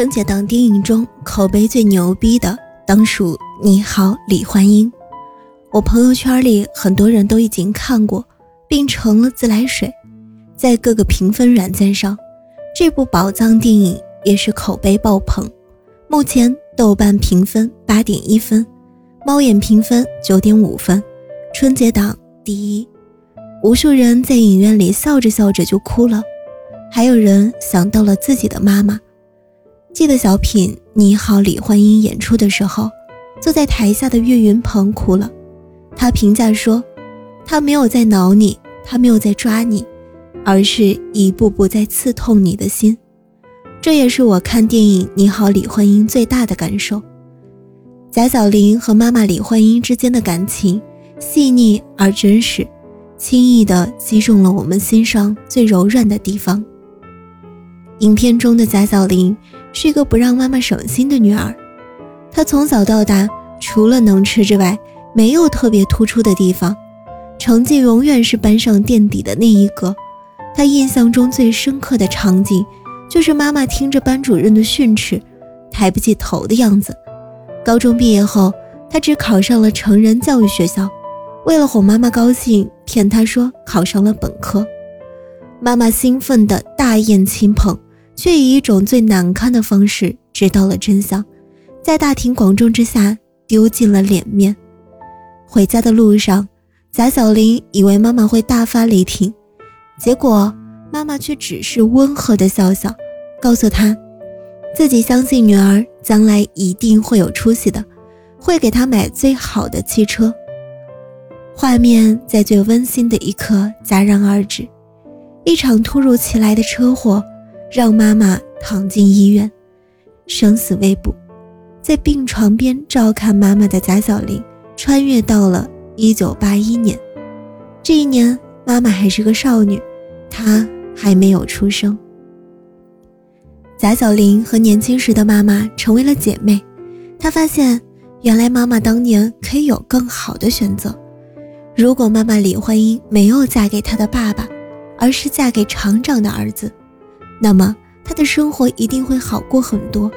春节档电影中口碑最牛逼的，当属《你好，李焕英》。我朋友圈里很多人都已经看过，并成了自来水。在各个评分软件上，这部宝藏电影也是口碑爆棚。目前豆瓣评分八点一分，猫眼评分九点五分，春节档第一。无数人在影院里笑着笑着就哭了，还有人想到了自己的妈妈。记得小品《你好，李焕英》演出的时候，坐在台下的岳云鹏哭了。他评价说：“他没有在挠你，他没有在抓你，而是一步步在刺痛你的心。”这也是我看电影《你好，李焕英》最大的感受。贾晓玲和妈妈李焕英之间的感情细腻而真实，轻易地击中了我们心上最柔软的地方。影片中的贾小玲。是一个不让妈妈省心的女儿，她从小到大除了能吃之外，没有特别突出的地方，成绩永远是班上垫底的那一个。她印象中最深刻的场景，就是妈妈听着班主任的训斥，抬不起头的样子。高中毕业后，她只考上了成人教育学校，为了哄妈妈高兴，骗她说考上了本科，妈妈兴奋的大宴亲朋。却以一种最难堪的方式知道了真相，在大庭广众之下丢尽了脸面。回家的路上，贾小玲以为妈妈会大发雷霆，结果妈妈却只是温和的笑笑，告诉她自己相信女儿将来一定会有出息的，会给她买最好的汽车。画面在最温馨的一刻戛然而止，一场突如其来的车祸。让妈妈躺进医院，生死未卜，在病床边照看妈妈的贾小玲，穿越到了一九八一年。这一年，妈妈还是个少女，她还没有出生。贾小玲和年轻时的妈妈成为了姐妹，她发现原来妈妈当年可以有更好的选择。如果妈妈李焕英没有嫁给她的爸爸，而是嫁给厂长的儿子。那么他的生活一定会好过很多，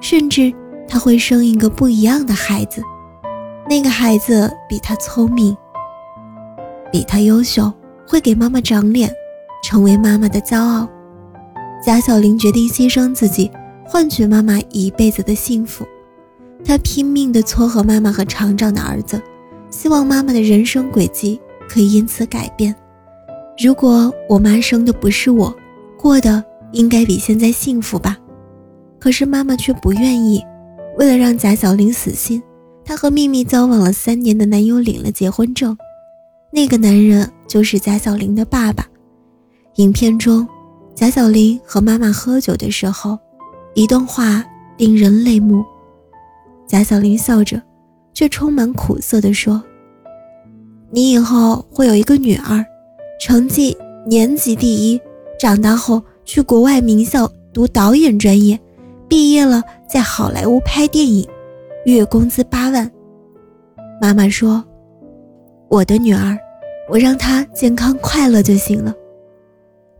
甚至他会生一个不一样的孩子，那个孩子比他聪明，比他优秀，会给妈妈长脸，成为妈妈的骄傲。贾小玲决定牺牲自己，换取妈妈一辈子的幸福。她拼命地撮合妈妈和厂长的儿子，希望妈妈的人生轨迹可以因此改变。如果我妈生的不是我，过的。应该比现在幸福吧，可是妈妈却不愿意。为了让贾小玲死心，她和秘密交往了三年的男友领了结婚证。那个男人就是贾小玲的爸爸。影片中，贾小玲和妈妈喝酒的时候，一段话令人泪目。贾小玲笑着，却充满苦涩地说：“你以后会有一个女儿，成绩年级第一，长大后。”去国外名校读导演专业，毕业了在好莱坞拍电影，月工资八万。妈妈说：“我的女儿，我让她健康快乐就行了。”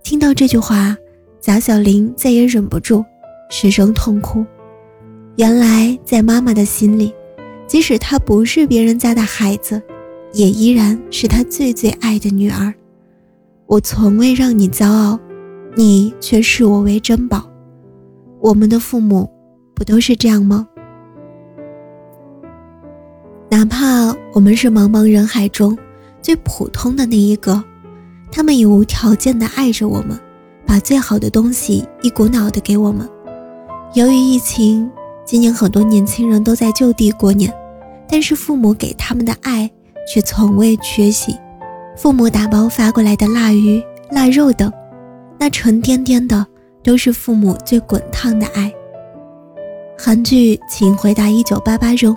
听到这句话，贾小玲再也忍不住，失声痛哭。原来在妈妈的心里，即使她不是别人家的孩子，也依然是她最最爱的女儿。我从未让你骄傲。你却视我为珍宝，我们的父母不都是这样吗？哪怕我们是茫茫人海中最普通的那一个，他们也无条件的爱着我们，把最好的东西一股脑的给我们。由于疫情，今年很多年轻人都在就地过年，但是父母给他们的爱却从未缺席。父母打包发过来的腊鱼、腊肉等，那沉甸甸的都是父母最滚烫的爱。韩剧《请回答一九八八》中，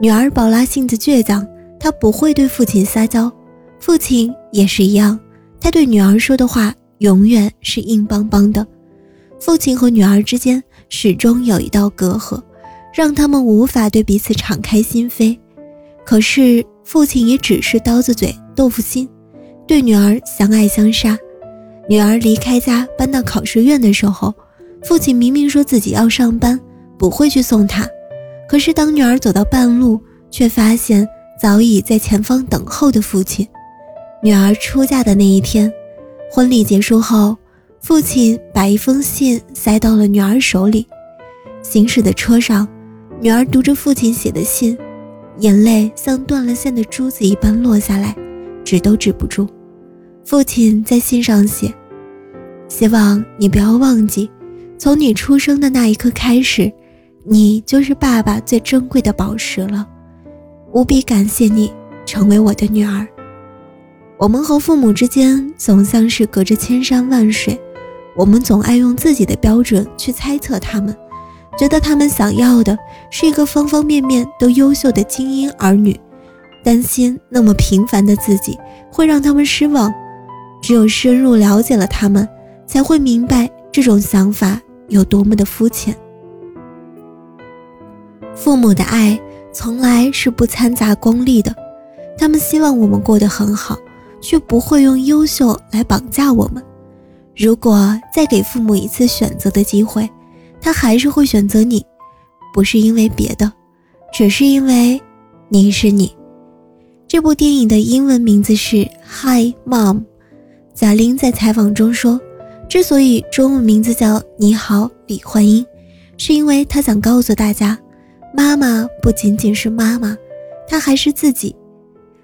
女儿宝拉性子倔强，她不会对父亲撒娇，父亲也是一样，他对女儿说的话永远是硬邦邦的。父亲和女儿之间始终有一道隔阂，让他们无法对彼此敞开心扉。可是父亲也只是刀子嘴豆腐心，对女儿相爱相杀。女儿离开家搬到考试院的时候，父亲明明说自己要上班，不会去送她。可是当女儿走到半路，却发现早已在前方等候的父亲。女儿出嫁的那一天，婚礼结束后。父亲把一封信塞到了女儿手里，行驶的车上，女儿读着父亲写的信，眼泪像断了线的珠子一般落下来，止都止不住。父亲在信上写：“希望你不要忘记，从你出生的那一刻开始，你就是爸爸最珍贵的宝石了。无比感谢你成为我的女儿。我们和父母之间总像是隔着千山万水。”我们总爱用自己的标准去猜测他们，觉得他们想要的是一个方方面面都优秀的精英儿女，担心那么平凡的自己会让他们失望。只有深入了解了他们，才会明白这种想法有多么的肤浅。父母的爱从来是不掺杂功利的，他们希望我们过得很好，却不会用优秀来绑架我们。如果再给父母一次选择的机会，他还是会选择你，不是因为别的，只是因为你是你。这部电影的英文名字是《Hi Mom》。贾玲在采访中说，之所以中文名字叫《你好，李焕英》，是因为她想告诉大家，妈妈不仅仅是妈妈，她还是自己。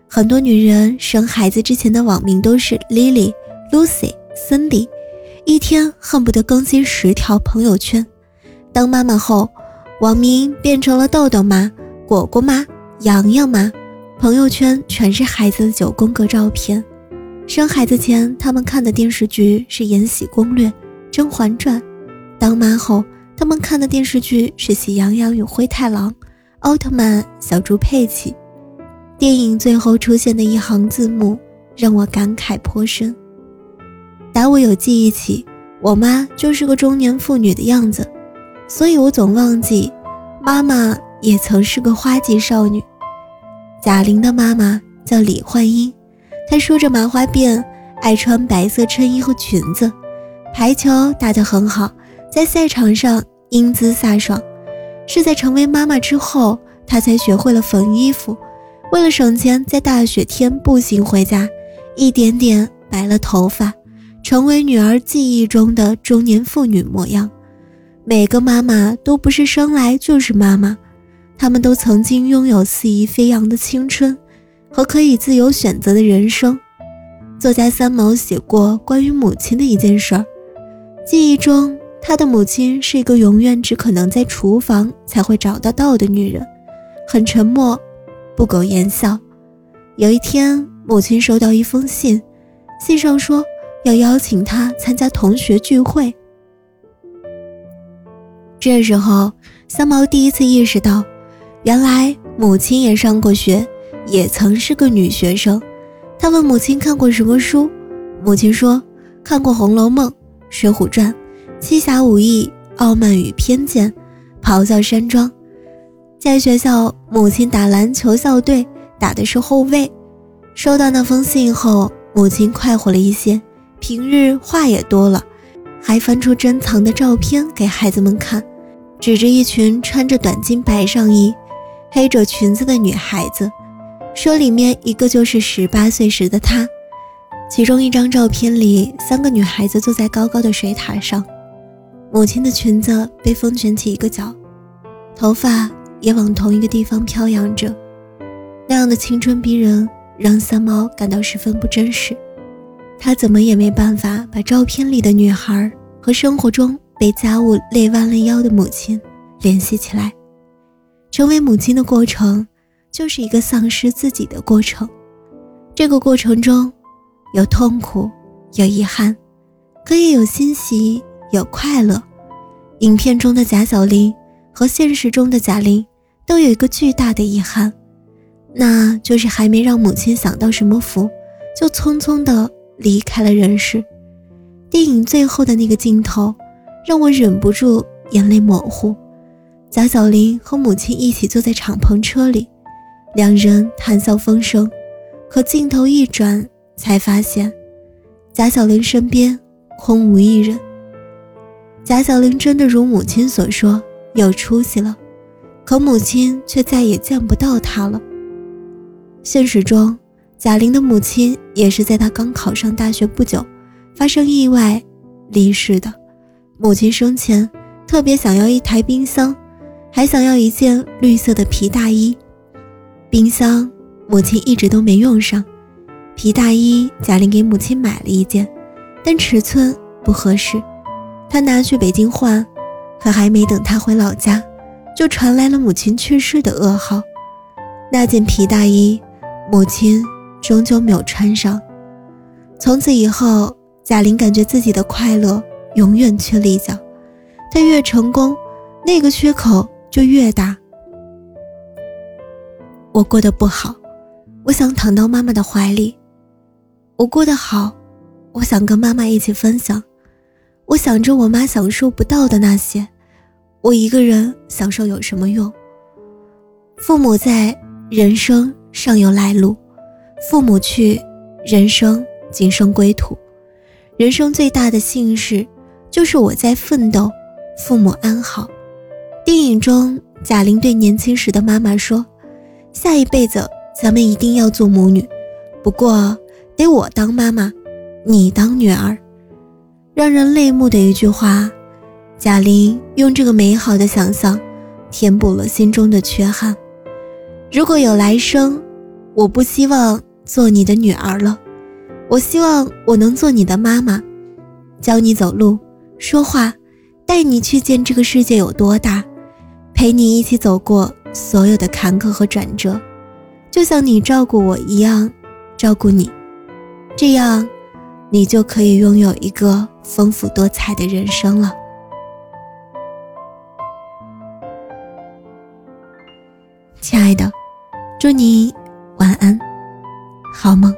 很多女人生孩子之前的网名都是 Lily、Lucy、Cindy。一天恨不得更新十条朋友圈。当妈妈后，网名变成了豆豆妈、果果妈、洋洋妈，朋友圈全是孩子的九宫格照片。生孩子前，他们看的电视剧是《延禧攻略》《甄嬛传》；当妈后，他们看的电视剧是《喜羊羊与灰太狼》《奥特曼》《小猪佩奇》。电影最后出现的一行字幕，让我感慨颇深。打我有记忆起，我妈就是个中年妇女的样子，所以我总忘记，妈妈也曾是个花季少女。贾玲的妈妈叫李焕英，她梳着麻花辫，爱穿白色衬衣和裙子，排球打得很好，在赛场上英姿飒爽。是在成为妈妈之后，她才学会了缝衣服，为了省钱，在大雪天步行回家，一点点白了头发。成为女儿记忆中的中年妇女模样。每个妈妈都不是生来就是妈妈，她们都曾经拥有肆意飞扬的青春和可以自由选择的人生。作家三毛写过关于母亲的一件事儿，记忆中他的母亲是一个永远只可能在厨房才会找得到的女人，很沉默，不苟言笑。有一天，母亲收到一封信，信上说。要邀请他参加同学聚会。这时候，三毛第一次意识到，原来母亲也上过学，也曾是个女学生。他问母亲看过什么书，母亲说看过《红楼梦》《水浒传》《七侠五义》《傲慢与偏见》《咆哮山庄》。在学校，母亲打篮球校队，打的是后卫。收到那封信后，母亲快活了一些。平日话也多了，还翻出珍藏的照片给孩子们看，指着一群穿着短襟白上衣、黑褶裙子的女孩子，说里面一个就是十八岁时的她。其中一张照片里，三个女孩子坐在高高的水塔上，母亲的裙子被风卷起一个角，头发也往同一个地方飘扬着，那样的青春逼人，让三毛感到十分不真实。他怎么也没办法把照片里的女孩和生活中被家务累弯了腰的母亲联系起来。成为母亲的过程，就是一个丧失自己的过程。这个过程中，有痛苦，有遗憾，可以有欣喜，有快乐。影片中的贾小玲和现实中的贾玲都有一个巨大的遗憾，那就是还没让母亲享到什么福，就匆匆的离开了人世。电影最后的那个镜头，让我忍不住眼泪模糊。贾小玲和母亲一起坐在敞篷车里，两人谈笑风生。可镜头一转，才发现贾小玲身边空无一人。贾小玲真的如母亲所说有出息了，可母亲却再也见不到她了。现实中，贾玲的母亲也是在她刚考上大学不久，发生意外离世的。母亲生前特别想要一台冰箱。还想要一件绿色的皮大衣，冰箱母亲一直都没用上，皮大衣贾玲给母亲买了一件，但尺寸不合适，她拿去北京换，可还没等她回老家，就传来了母亲去世的噩耗。那件皮大衣，母亲终究没有穿上。从此以后，贾玲感觉自己的快乐永远缺了一角，她越成功，那个缺口。就越大。我过得不好，我想躺到妈妈的怀里。我过得好，我想跟妈妈一起分享。我想着我妈享受不到的那些，我一个人享受有什么用？父母在，人生尚有来路；父母去，人生仅剩归途。人生最大的幸事，就是我在奋斗，父母安好。电影中，贾玲对年轻时的妈妈说：“下一辈子咱们一定要做母女，不过得我当妈妈，你当女儿。”让人泪目的一句话，贾玲用这个美好的想象填补了心中的缺憾。如果有来生，我不希望做你的女儿了，我希望我能做你的妈妈，教你走路、说话，带你去见这个世界有多大。陪你一起走过所有的坎坷和转折，就像你照顾我一样照顾你，这样你就可以拥有一个丰富多彩的人生了。亲爱的，祝你晚安，好梦。